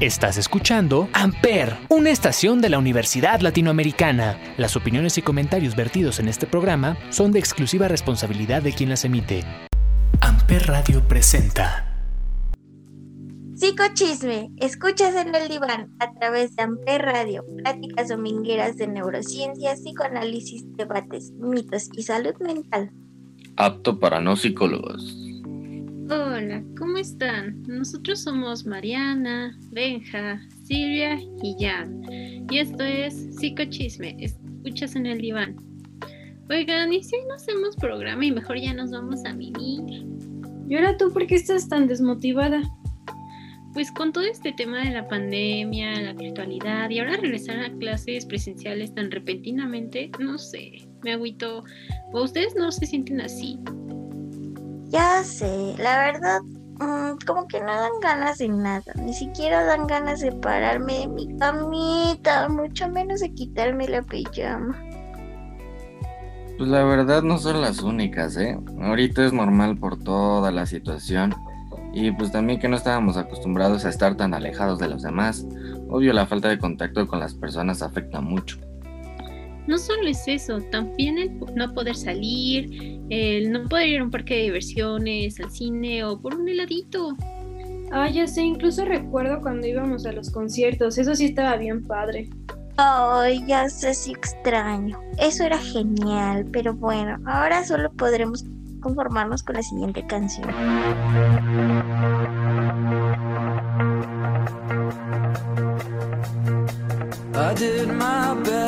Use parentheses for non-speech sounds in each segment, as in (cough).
Estás escuchando Amper, una estación de la Universidad Latinoamericana. Las opiniones y comentarios vertidos en este programa son de exclusiva responsabilidad de quien las emite. Amper Radio presenta. Psicochisme, escuchas en el diván a través de Amper Radio, pláticas domingueras de neurociencias, psicoanálisis, debates, mitos y salud mental. Apto para no psicólogos. Hola, ¿cómo están? Nosotros somos Mariana, Benja, Silvia y Jan. Y esto es Psicochisme, escuchas en el diván. Oigan, ¿y si hoy no hacemos programa y mejor ya nos vamos a mimir? ¿Y ahora tú por qué estás tan desmotivada? Pues con todo este tema de la pandemia, la virtualidad y ahora regresar a clases presenciales tan repentinamente, no sé, me agüito. ¿O ustedes no se sienten así? Ya sé, la verdad, mm, como que no dan ganas de nada. Ni siquiera dan ganas de pararme de mi camita, mucho menos de quitarme la pijama. Pues la verdad no son las únicas, ¿eh? Ahorita es normal por toda la situación. Y pues también que no estábamos acostumbrados a estar tan alejados de los demás. Obvio la falta de contacto con las personas afecta mucho. No solo es eso, también el no poder salir, el no poder ir a un parque de diversiones, al cine o por un heladito. Ah, ya sé, incluso recuerdo cuando íbamos a los conciertos, eso sí estaba bien padre. Ay, ya sé si extraño. Eso era genial, pero bueno, ahora solo podremos conformarnos con la siguiente canción. I did my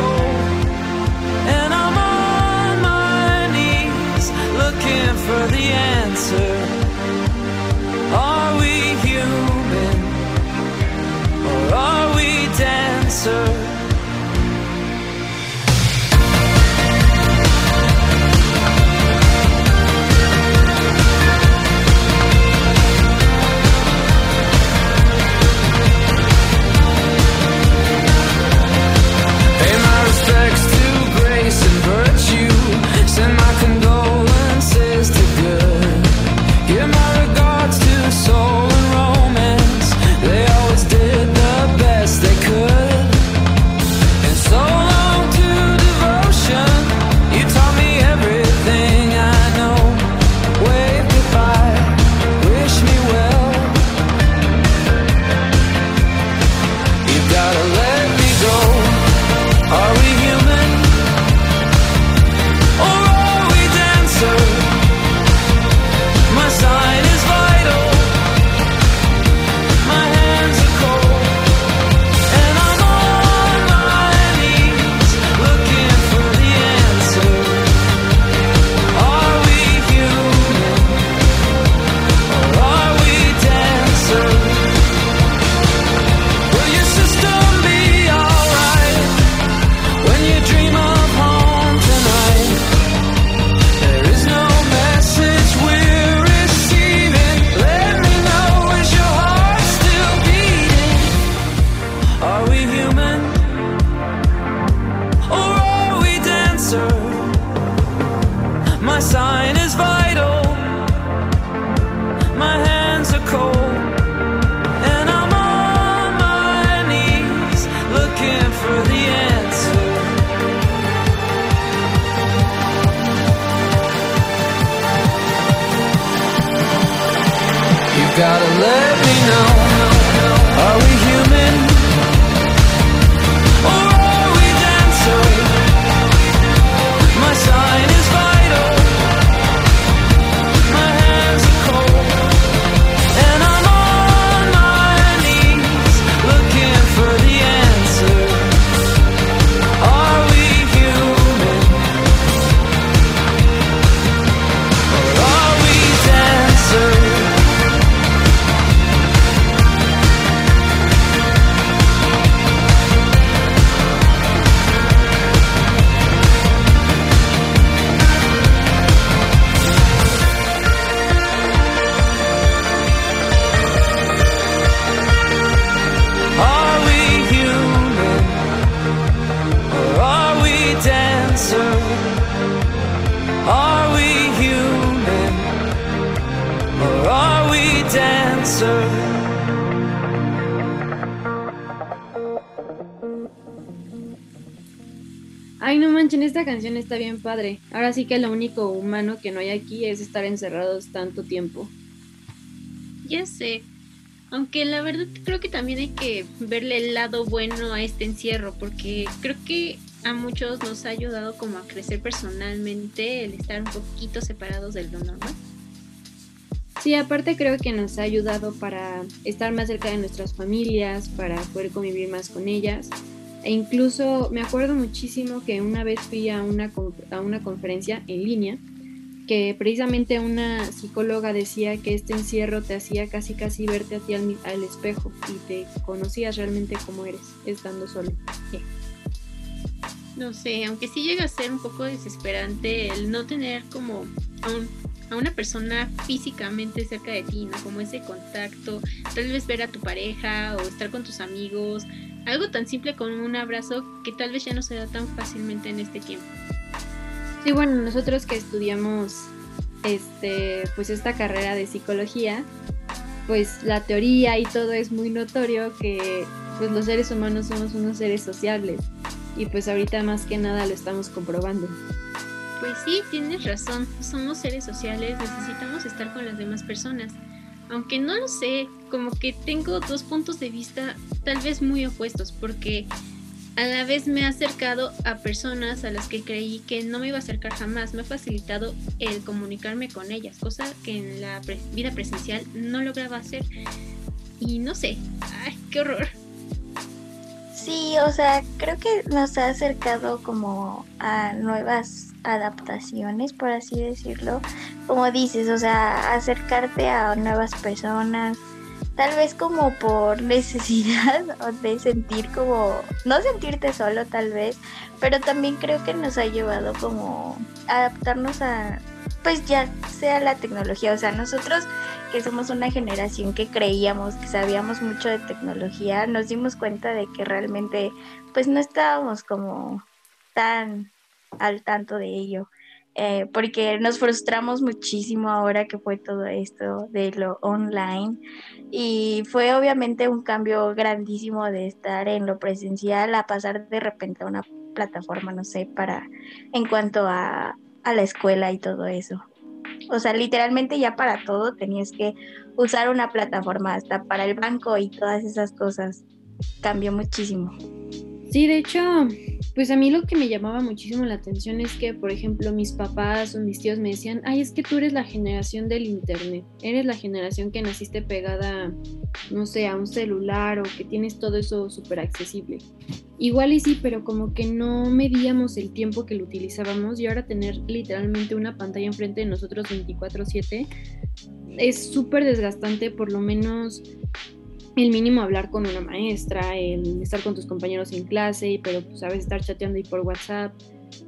And I'm on my knees looking for the answer. Canción está bien padre. Ahora sí que lo único humano que no hay aquí es estar encerrados tanto tiempo. Ya sé. Aunque la verdad creo que también hay que verle el lado bueno a este encierro, porque creo que a muchos nos ha ayudado como a crecer personalmente el estar un poquito separados del lo normal. Sí, aparte creo que nos ha ayudado para estar más cerca de nuestras familias, para poder convivir más con ellas. E incluso me acuerdo muchísimo que una vez fui a una, a una conferencia en línea que precisamente una psicóloga decía que este encierro te hacía casi casi verte a ti al, espejo y te conocías realmente como eres, estando solo. No sé, aunque sí llega a ser un poco desesperante el no tener como un, a una persona físicamente cerca de ti. Como ese contacto, tal vez ver a tu pareja o estar con tus amigos, algo tan simple como un abrazo que tal vez ya no se da tan fácilmente en este tiempo. Sí, bueno, nosotros que estudiamos este, pues esta carrera de psicología, pues la teoría y todo es muy notorio que pues los seres humanos somos unos seres sociables y pues ahorita más que nada lo estamos comprobando. Pues sí, tienes razón, somos seres sociales, necesitamos estar con las demás personas. Aunque no lo sé, como que tengo dos puntos de vista tal vez muy opuestos, porque a la vez me ha acercado a personas a las que creí que no me iba a acercar jamás. Me ha facilitado el comunicarme con ellas, cosa que en la vida presencial no lograba hacer. Y no sé, ay, qué horror. Sí, o sea, creo que nos ha acercado como a nuevas adaptaciones, por así decirlo. Como dices, o sea, acercarte a nuevas personas, tal vez como por (laughs) necesidad o de sentir como, no sentirte solo tal vez, pero también creo que nos ha llevado como adaptarnos a, pues ya sea la tecnología, o sea, nosotros que somos una generación que creíamos que sabíamos mucho de tecnología, nos dimos cuenta de que realmente pues no estábamos como tan al tanto de ello. Eh, porque nos frustramos muchísimo ahora que fue todo esto de lo online y fue obviamente un cambio grandísimo de estar en lo presencial a pasar de repente a una plataforma, no sé, para en cuanto a, a la escuela y todo eso. O sea, literalmente ya para todo tenías que usar una plataforma, hasta para el banco y todas esas cosas. Cambió muchísimo. Sí, de hecho, pues a mí lo que me llamaba muchísimo la atención es que, por ejemplo, mis papás o mis tíos me decían, ay, es que tú eres la generación del Internet, eres la generación que naciste pegada, no sé, a un celular o que tienes todo eso súper accesible. Igual y sí, pero como que no medíamos el tiempo que lo utilizábamos y ahora tener literalmente una pantalla enfrente de nosotros 24/7 es súper desgastante, por lo menos el mínimo hablar con una maestra, el estar con tus compañeros en clase, pero pues a veces estar chateando ahí por WhatsApp.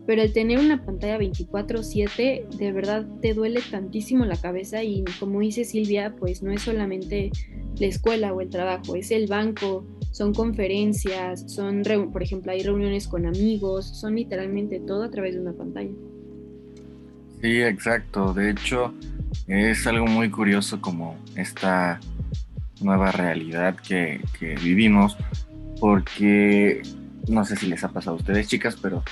Pero el tener una pantalla 24/7 de verdad te duele tantísimo la cabeza y como dice Silvia, pues no es solamente la escuela o el trabajo, es el banco, son conferencias, son, por ejemplo, hay reuniones con amigos, son literalmente todo a través de una pantalla. Sí, exacto. De hecho, es algo muy curioso como esta nueva realidad que, vivimos, porque no sé si les ha pasado a ustedes, chicas, pero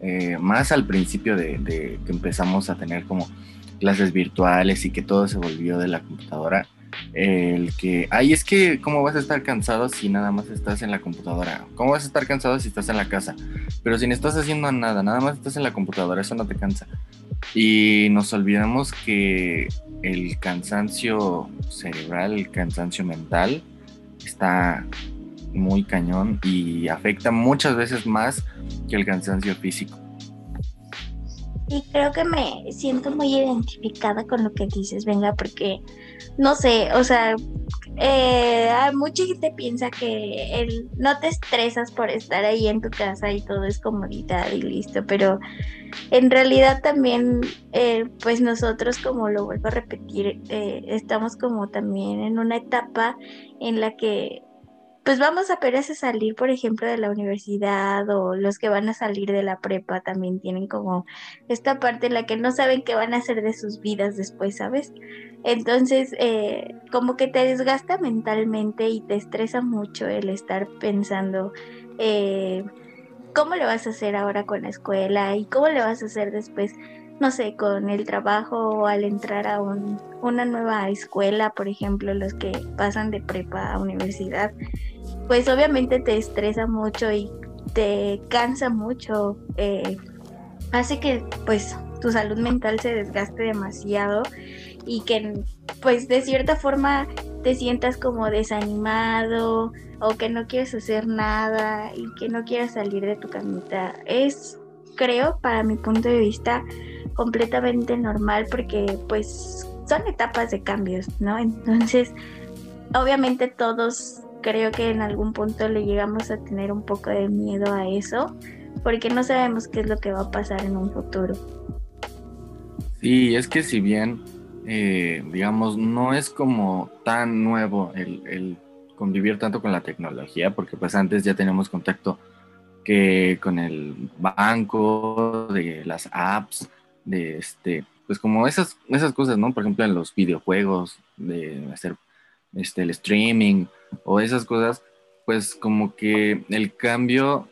eh, más al principio de, que empezamos a tener como clases virtuales y que todo se volvió de la computadora, el que, ay, es que, ¿cómo vas a estar cansado si nada más estás en la computadora? ¿Cómo vas a estar cansado si estás en la casa? Pero si no estás haciendo nada, nada más estás en la computadora, eso no te cansa. Y nos olvidamos que el cansancio cerebral, el cansancio mental, está muy cañón y afecta muchas veces más que el cansancio físico. Y creo que me siento muy identificada con lo que dices, venga, porque no sé, o sea, eh, mucha gente piensa que el, no te estresas por estar ahí en tu casa y todo es comodidad y listo, pero en realidad también, eh, pues nosotros, como lo vuelvo a repetir, eh, estamos como también en una etapa en la que pues vamos apenas a salir, por ejemplo, de la universidad o los que van a salir de la prepa también tienen como esta parte en la que no saben qué van a hacer de sus vidas después, ¿sabes? Entonces, eh, como que te desgasta mentalmente y te estresa mucho el estar pensando, eh, cómo le vas a hacer ahora con la escuela y cómo le vas a hacer después, no sé, con el trabajo o al entrar a un, una nueva escuela, por ejemplo, los que pasan de prepa a universidad, pues obviamente te estresa mucho y te cansa mucho, eh, hace que pues tu salud mental se desgaste demasiado y que pues de cierta forma te sientas como desanimado o que no quieres hacer nada y que no quieras salir de tu camita. Es, creo, para mi punto de vista, completamente normal porque pues son etapas de cambios, ¿no? Entonces, obviamente todos creo que en algún punto le llegamos a tener un poco de miedo a eso porque no sabemos qué es lo que va a pasar en un futuro. Sí, es que si bien eh, digamos, no es como tan nuevo el, convivir tanto con la tecnología, porque pues antes ya tenemos contacto que con el banco, de las apps, de este, pues como esas, esas cosas, ¿no? Por ejemplo, en los videojuegos, de hacer este, el streaming o esas cosas, pues como que el cambio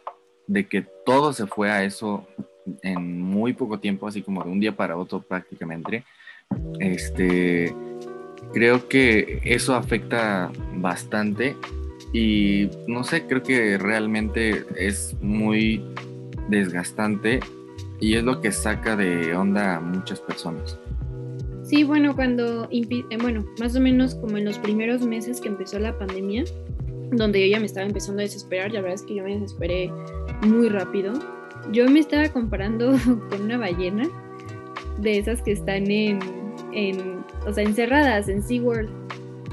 de que todo se fue a eso en muy poco tiempo, así como de un día para otro prácticamente, este, creo que eso afecta bastante y no sé, creo que realmente es muy desgastante y es lo que saca de onda a muchas personas. Sí, bueno, cuando, eh, bueno, más o menos como en los primeros meses que empezó la pandemia, donde yo ya me estaba empezando a desesperar, la verdad es que yo me desesperé muy rápido. Yo me estaba comparando (laughs) con una ballena de esas que están en, en o sea, encerradas en SeaWorld.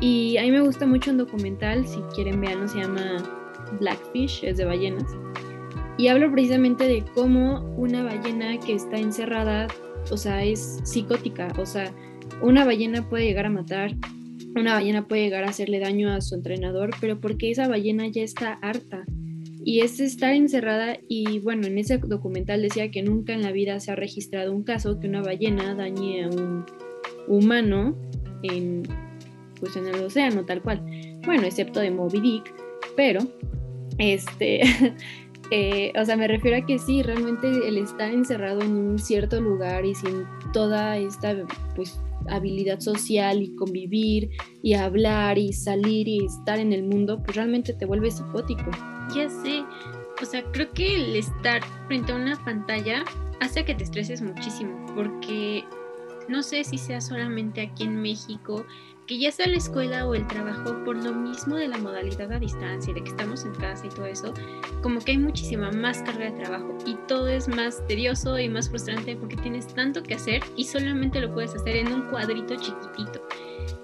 Y a mí me gusta mucho un documental, si quieren verlo, se llama Blackfish, es de ballenas. Y hablo precisamente de cómo una ballena que está encerrada, o sea, es psicótica, o sea, una ballena puede llegar a matar, una ballena puede llegar a hacerle daño a su entrenador, pero porque esa ballena ya está harta y es estar encerrada y bueno, en ese documental decía que nunca en la vida se ha registrado un caso que una ballena dañe a un humano en pues en el océano tal cual. Bueno, excepto de Moby Dick, pero este (laughs) eh, o sea, me refiero a que sí, realmente el estar encerrado en un cierto lugar y sin toda esta pues habilidad social y convivir y hablar y salir y estar en el mundo, pues realmente te vuelve psicótico. Ya sé, o sea, creo que el estar frente a una pantalla hace que te estreses muchísimo, porque no sé si sea solamente aquí en México, que ya sea la escuela o el trabajo, por lo mismo de la modalidad a distancia, de que estamos en casa y todo eso, como que hay muchísima más carga de trabajo y todo es más tedioso y más frustrante porque tienes tanto que hacer y solamente lo puedes hacer en un cuadrito chiquitito.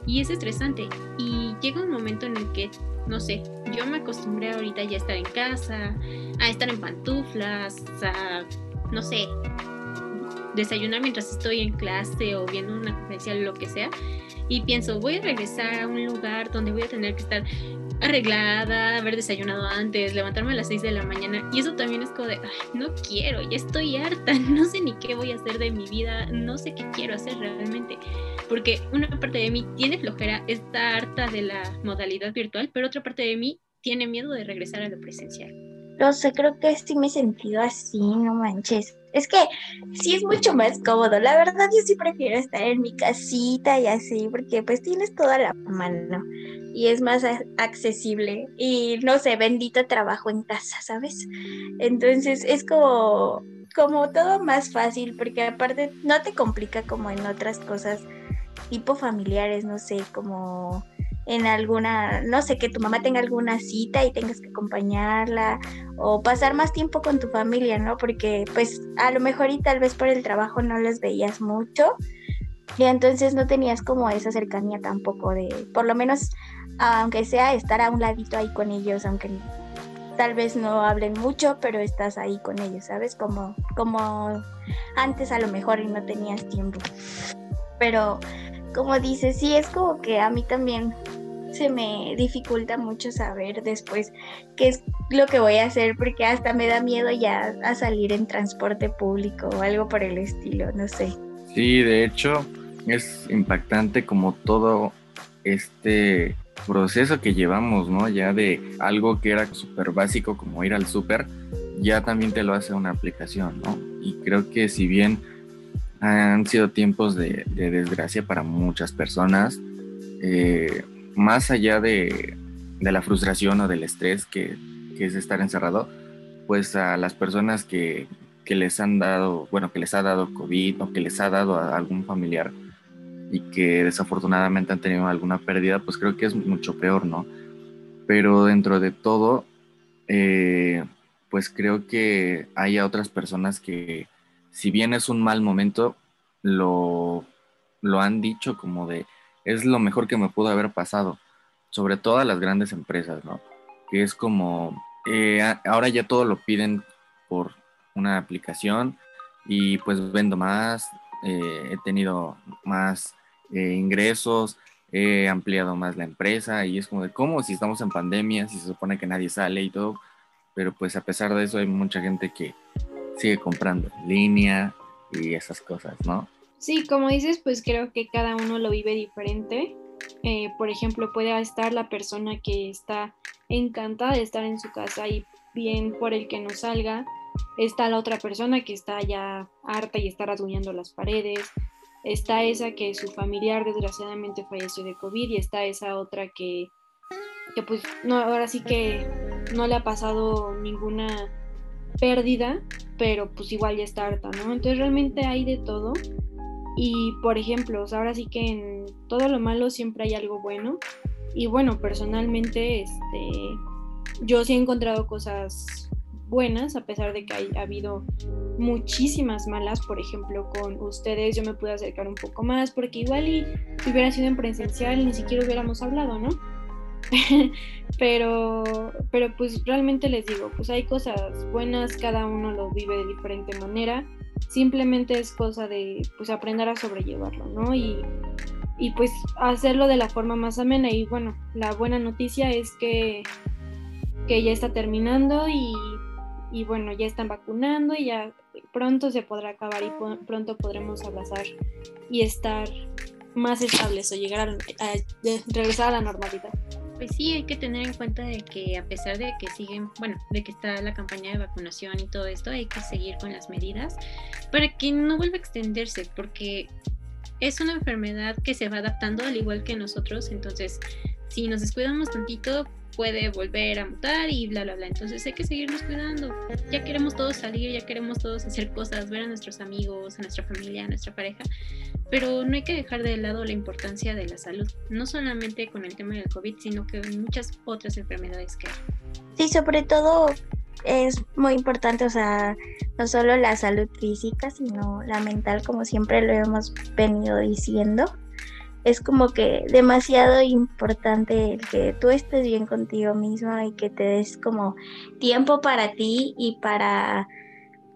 Y es estresante y llega un momento en el que, no sé, yo me acostumbré ahorita ya a estar en casa, a estar en pantuflas, a, no sé, desayunar mientras estoy en clase o viendo una conferencia, lo que sea, y pienso, voy a regresar a un lugar donde voy a tener que estar arreglada, haber desayunado antes, levantarme a las 6 de la mañana. Y eso también es como de, no quiero, ya estoy harta, (laughs) no sé ni qué voy a hacer de mi vida, no sé qué quiero hacer realmente. Porque una parte de mí tiene flojera, está harta de la modalidad virtual, pero otra parte de mí tiene miedo de regresar a lo presencial. No sé, creo que sí me he sentido así, no manches. Es que sí es mucho más cómodo. La verdad, yo sí prefiero estar en mi casita y así, porque pues tienes toda la mano y es más accesible. Y no sé, bendito trabajo en casa, ¿sabes? Entonces es como, como todo más fácil, porque aparte no te complica como en otras cosas tipo familiares, no sé, como en alguna, no sé, que tu mamá tenga alguna cita y tengas que acompañarla o pasar más tiempo con tu familia, ¿no? Porque pues a lo mejor y tal vez por el trabajo no los veías mucho y entonces no tenías como esa cercanía tampoco de, por lo menos, aunque sea estar a un ladito ahí con ellos, aunque tal vez no hablen mucho, pero estás ahí con ellos, ¿sabes? Como, como antes a lo mejor y no tenías tiempo. Pero como dices, sí, es como que a mí también se me dificulta mucho saber después qué es lo que voy a hacer porque hasta me da miedo ya a salir en transporte público o algo por el estilo, no sé. Sí, de hecho es impactante como todo este proceso que llevamos, ¿no? Ya de algo que era súper básico como ir al súper, ya también te lo hace una aplicación, ¿no? Y creo que si bien han sido tiempos de, desgracia para muchas personas, eh, más allá de, la frustración o del estrés que, es estar encerrado, pues a las personas que, les han dado, bueno, que les ha dado COVID o que les ha dado a algún familiar y que desafortunadamente han tenido alguna pérdida, pues creo que es mucho peor, ¿no? Pero dentro de todo, eh, pues creo que hay otras personas que, si bien es un mal momento, lo, lo han dicho como de, es lo mejor que me pudo haber pasado, sobre todo a las grandes empresas, ¿no? Que es como, eh, ahora ya todo lo piden por una aplicación y pues vendo más, eh, he tenido más eh, ingresos, he ampliado más la empresa y es como de, ¿cómo? Si estamos en pandemia, si se supone que nadie sale y todo, pero pues a pesar de eso hay mucha gente que sigue comprando en línea y esas cosas, ¿no? Sí, como dices, pues creo que cada uno lo vive diferente. Eh, por ejemplo, puede estar la persona que está encantada de estar en su casa y bien por el que no salga. Está la otra persona que está ya harta y está rasguñando las paredes. Está esa que su familiar desgraciadamente falleció de COVID y está esa otra que, que pues no, ahora sí que no le ha pasado ninguna pérdida, pero pues igual ya está harta, ¿no? Entonces realmente hay de todo. Y por ejemplo, ahora sí que en todo lo malo siempre hay algo bueno. Y bueno, personalmente, este, yo sí he encontrado cosas buenas, a pesar de que ha habido muchísimas malas, por ejemplo, con ustedes yo me pude acercar un poco más, porque igual y si hubiera sido en presencial ni siquiera hubiéramos hablado, ¿no? (laughs) pero, pero pues realmente les digo, pues hay cosas buenas, cada uno lo vive de diferente manera, simplemente es cosa de pues aprender a sobrellevarlo, ¿no? Y, y pues hacerlo de la forma más amena y bueno, la buena noticia es que, que ya está terminando y, y bueno, ya están vacunando y ya pronto se podrá acabar y pronto podremos abrazar y estar más estables o llegar a regresar a la normalidad. Pues sí, hay que tener en cuenta de que a pesar de que siguen, bueno, de que está la campaña de vacunación y todo esto, hay que seguir con las medidas para que no vuelva a extenderse, porque es una enfermedad que se va adaptando al igual que nosotros, entonces si nos descuidamos tantito, puede volver a mutar y bla, bla, bla. Entonces hay que seguirnos cuidando. Ya queremos todos salir, ya queremos todos hacer cosas, ver a nuestros amigos, a nuestra familia, a nuestra pareja, pero no hay que dejar de lado la importancia de la salud, no solamente con el tema del COVID, sino que muchas otras enfermedades que hay. Sí, sobre todo es muy importante, o sea, no solo la salud física, sino la mental, como siempre lo hemos venido diciendo es como que demasiado importante el que tú estés bien contigo mismo y que te des como tiempo para ti y para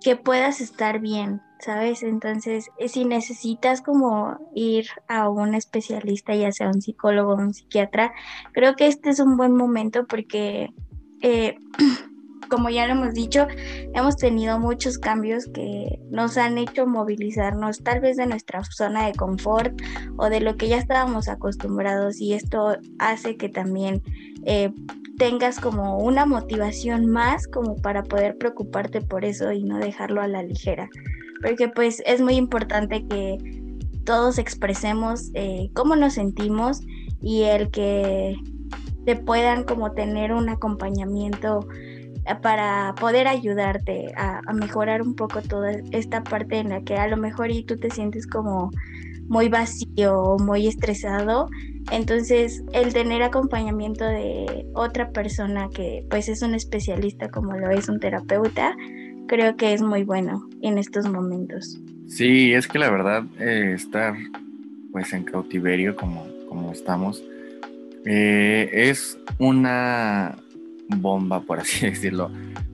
que puedas estar bien, ¿sabes? Entonces, eh, si necesitas como ir a un especialista, ya sea un psicólogo o un psiquiatra, creo que este es un buen momento porque eh, (clears throat) como ya lo hemos dicho, hemos tenido muchos cambios que nos han hecho movilizarnos tal vez de nuestra zona de confort o de lo que ya estábamos acostumbrados y esto hace que también eh, tengas como una motivación más como para poder preocuparte por eso y no dejarlo a la ligera. Porque pues es muy importante que todos expresemos eh, cómo nos sentimos y el que te puedan como tener un acompañamiento para poder ayudarte a, mejorar un poco toda esta parte en la que a lo mejor y tú te sientes como muy vacío o muy estresado. Entonces, el tener acompañamiento de otra persona que pues es un especialista como lo es un terapeuta, creo que es muy bueno en estos momentos. Sí, es que la verdad eh, estar pues en cautiverio como, como estamos eh, es una bomba, por así (laughs) decirlo,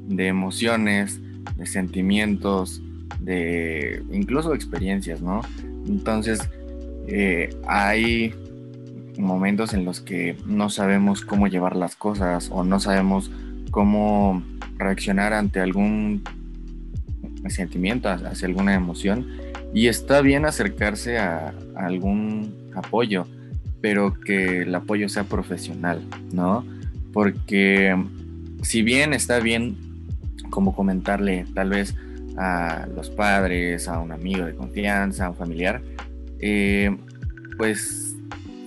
de emociones, de sentimientos, de incluso experiencias, ¿no? Entonces, eh, hay momentos en los que no sabemos cómo llevar las cosas o no sabemos cómo reaccionar ante algún sentimiento, hacia alguna emoción. Y está bien acercarse a, a algún apoyo, pero que el apoyo sea profesional, ¿no? Porque si bien está bien como comentarle tal vez a los padres, a un amigo de confianza, a un familiar, eh, pues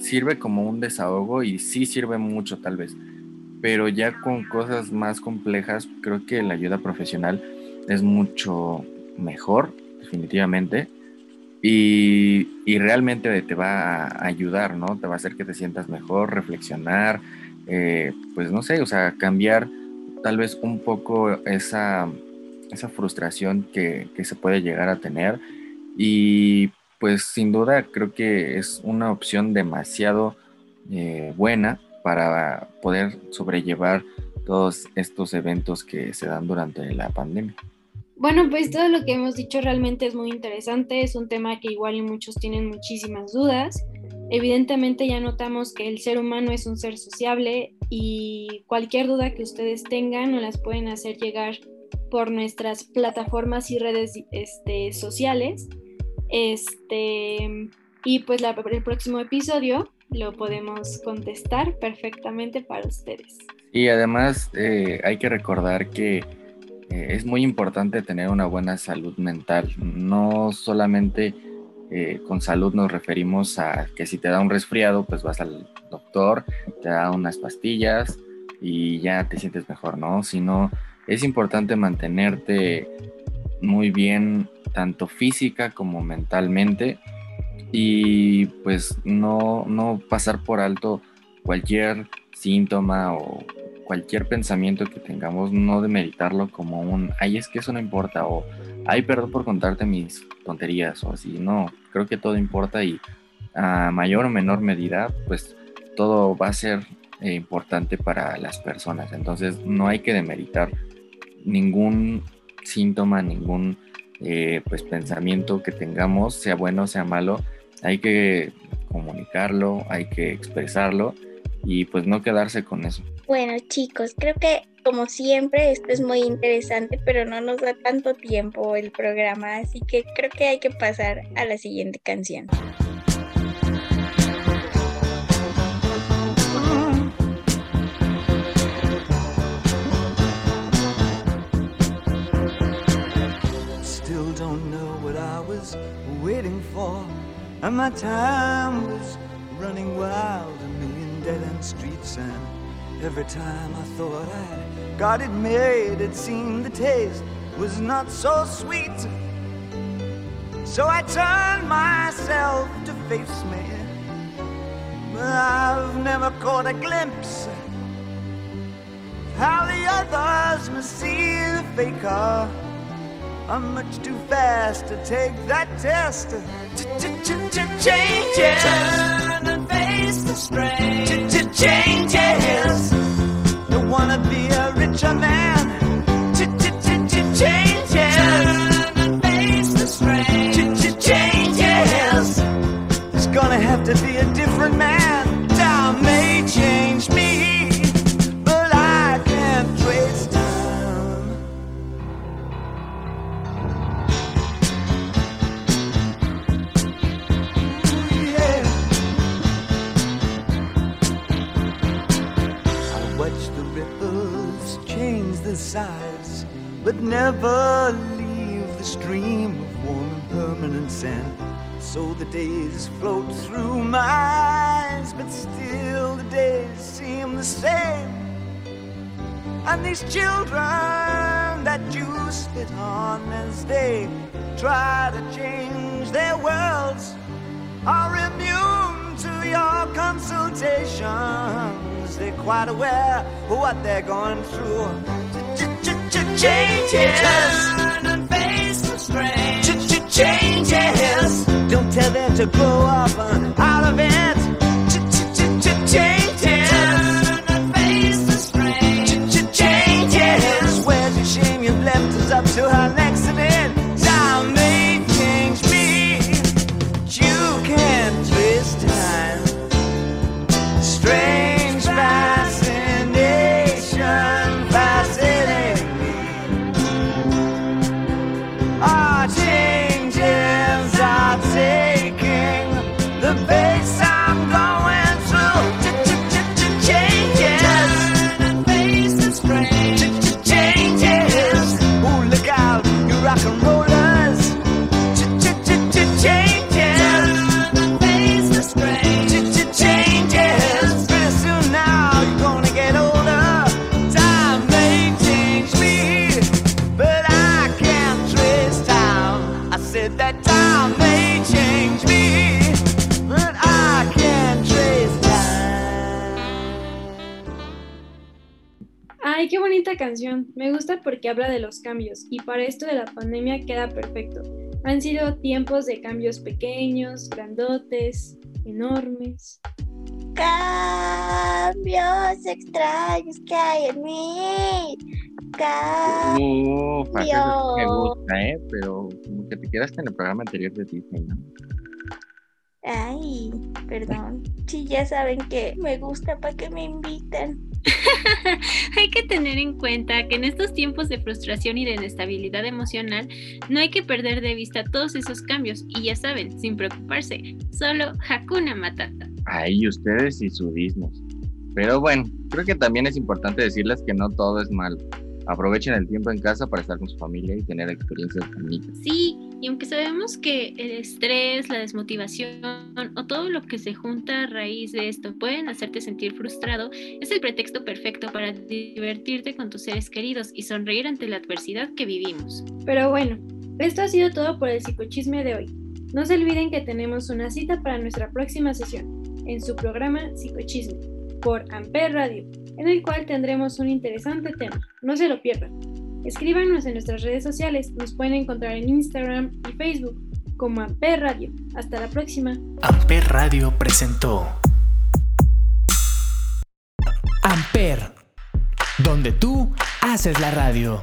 sirve como un desahogo y sí sirve mucho tal vez. Pero ya con cosas más complejas, creo que la ayuda profesional es mucho mejor, definitivamente. Y, realmente te va a ayudar, ¿no? Te va a hacer que te sientas mejor, reflexionar, eh, pues no sé, o sea, cambiar tal vez un poco esa, esa frustración que, se puede llegar a tener. Y pues sin duda creo que es una opción demasiado eh, buena para poder sobrellevar todos estos eventos que se dan durante la pandemia. Bueno, pues todo lo que hemos dicho realmente es muy interesante, es un tema que igual muchos tienen muchísimas dudas. Evidentemente ya notamos que el ser humano es un ser sociable y cualquier duda que ustedes tengan nos las pueden hacer llegar por nuestras plataformas y redes este, sociales. Este, y pues el próximo episodio lo podemos contestar perfectamente para ustedes. Y además eh, hay que recordar que eh, es muy importante tener una buena salud mental. No solamente eh, con salud nos referimos a que si te da un resfriado, pues vas al doctor, te da unas pastillas y ya te sientes mejor, ¿no? Sino es importante mantenerte muy bien tanto física como mentalmente y pues no, no pasar por alto cualquier síntoma o cualquier pensamiento que tengamos, no demeritarlo como un, ay, es que eso no importa, o ay, perdón por contarte mis tonterías, o así, no, creo que todo importa y a mayor o menor medida, pues todo va a ser eh, importante para las personas, entonces no hay que demeritar ningún síntoma, ningún eh, pues pensamiento que tengamos, sea bueno, sea malo, hay que comunicarlo, hay que expresarlo y pues no quedarse con eso. Bueno chicos, creo que como siempre esto es muy interesante, pero no nos da tanto tiempo el programa, así que creo que hay que pasar a la siguiente canción. waiting for, and my time was running wild, a million dead end streets, and every time I thought I got it made, it seemed the taste was not so sweet. So I turned myself to face me, but I've never caught a glimpse of how the others must see the faker. I'm much too fast to take that test. Changes the strength to, to change. Don't wanna be a richer man. Ch-ch-ch-changes. change. Turn and face the strength Ch-ch-changes. his. There's gonna have to be a different man. But never leave the stream of warm and permanent sand. So the days float through my eyes, but still the days seem the same. And these children that you spit on as they try to change their worlds are immune to your consultations. They're quite aware of what they're going through changes. Turn and face the strain. Changes. Don't tell them to grow up uh, out of it. Said that time may change me, but I can't trace time. Ay, qué bonita canción. Me gusta porque habla de los cambios y para esto de la pandemia queda perfecto. Han sido tiempos de cambios pequeños, grandotes, enormes. Cambios extraños que hay en mí. Acá eso me gusta, ¿eh? Pero como que te quedaste en el programa anterior de Disney, ¿no? Ay, perdón. Sí, ya saben que me gusta para que me invitan. (laughs) hay que tener en cuenta que en estos tiempos de frustración y de inestabilidad emocional no hay que perder de vista todos esos cambios y ya saben, sin preocuparse, solo Hakuna Matata. Ahí ustedes y su Disney. Pero bueno, creo que también es importante decirles que no todo es malo. Aprovechen el tiempo en casa para estar con su familia y tener experiencias bonitas. Sí, y aunque sabemos que el estrés, la desmotivación o todo lo que se junta a raíz de esto pueden hacerte sentir frustrado, es el pretexto perfecto para divertirte con tus seres queridos y sonreír ante la adversidad que vivimos. Pero bueno, esto ha sido todo por el psicochisme de hoy. No se olviden que tenemos una cita para nuestra próxima sesión, en su programa Psicochisme, por Amper Radio, en el cual tendremos un interesante tema. No se lo pierdan. Escríbanos en nuestras redes sociales, nos pueden encontrar en Instagram y Facebook como Amper Radio. Hasta la próxima. Amper Radio presentó Amper, donde tú haces la radio.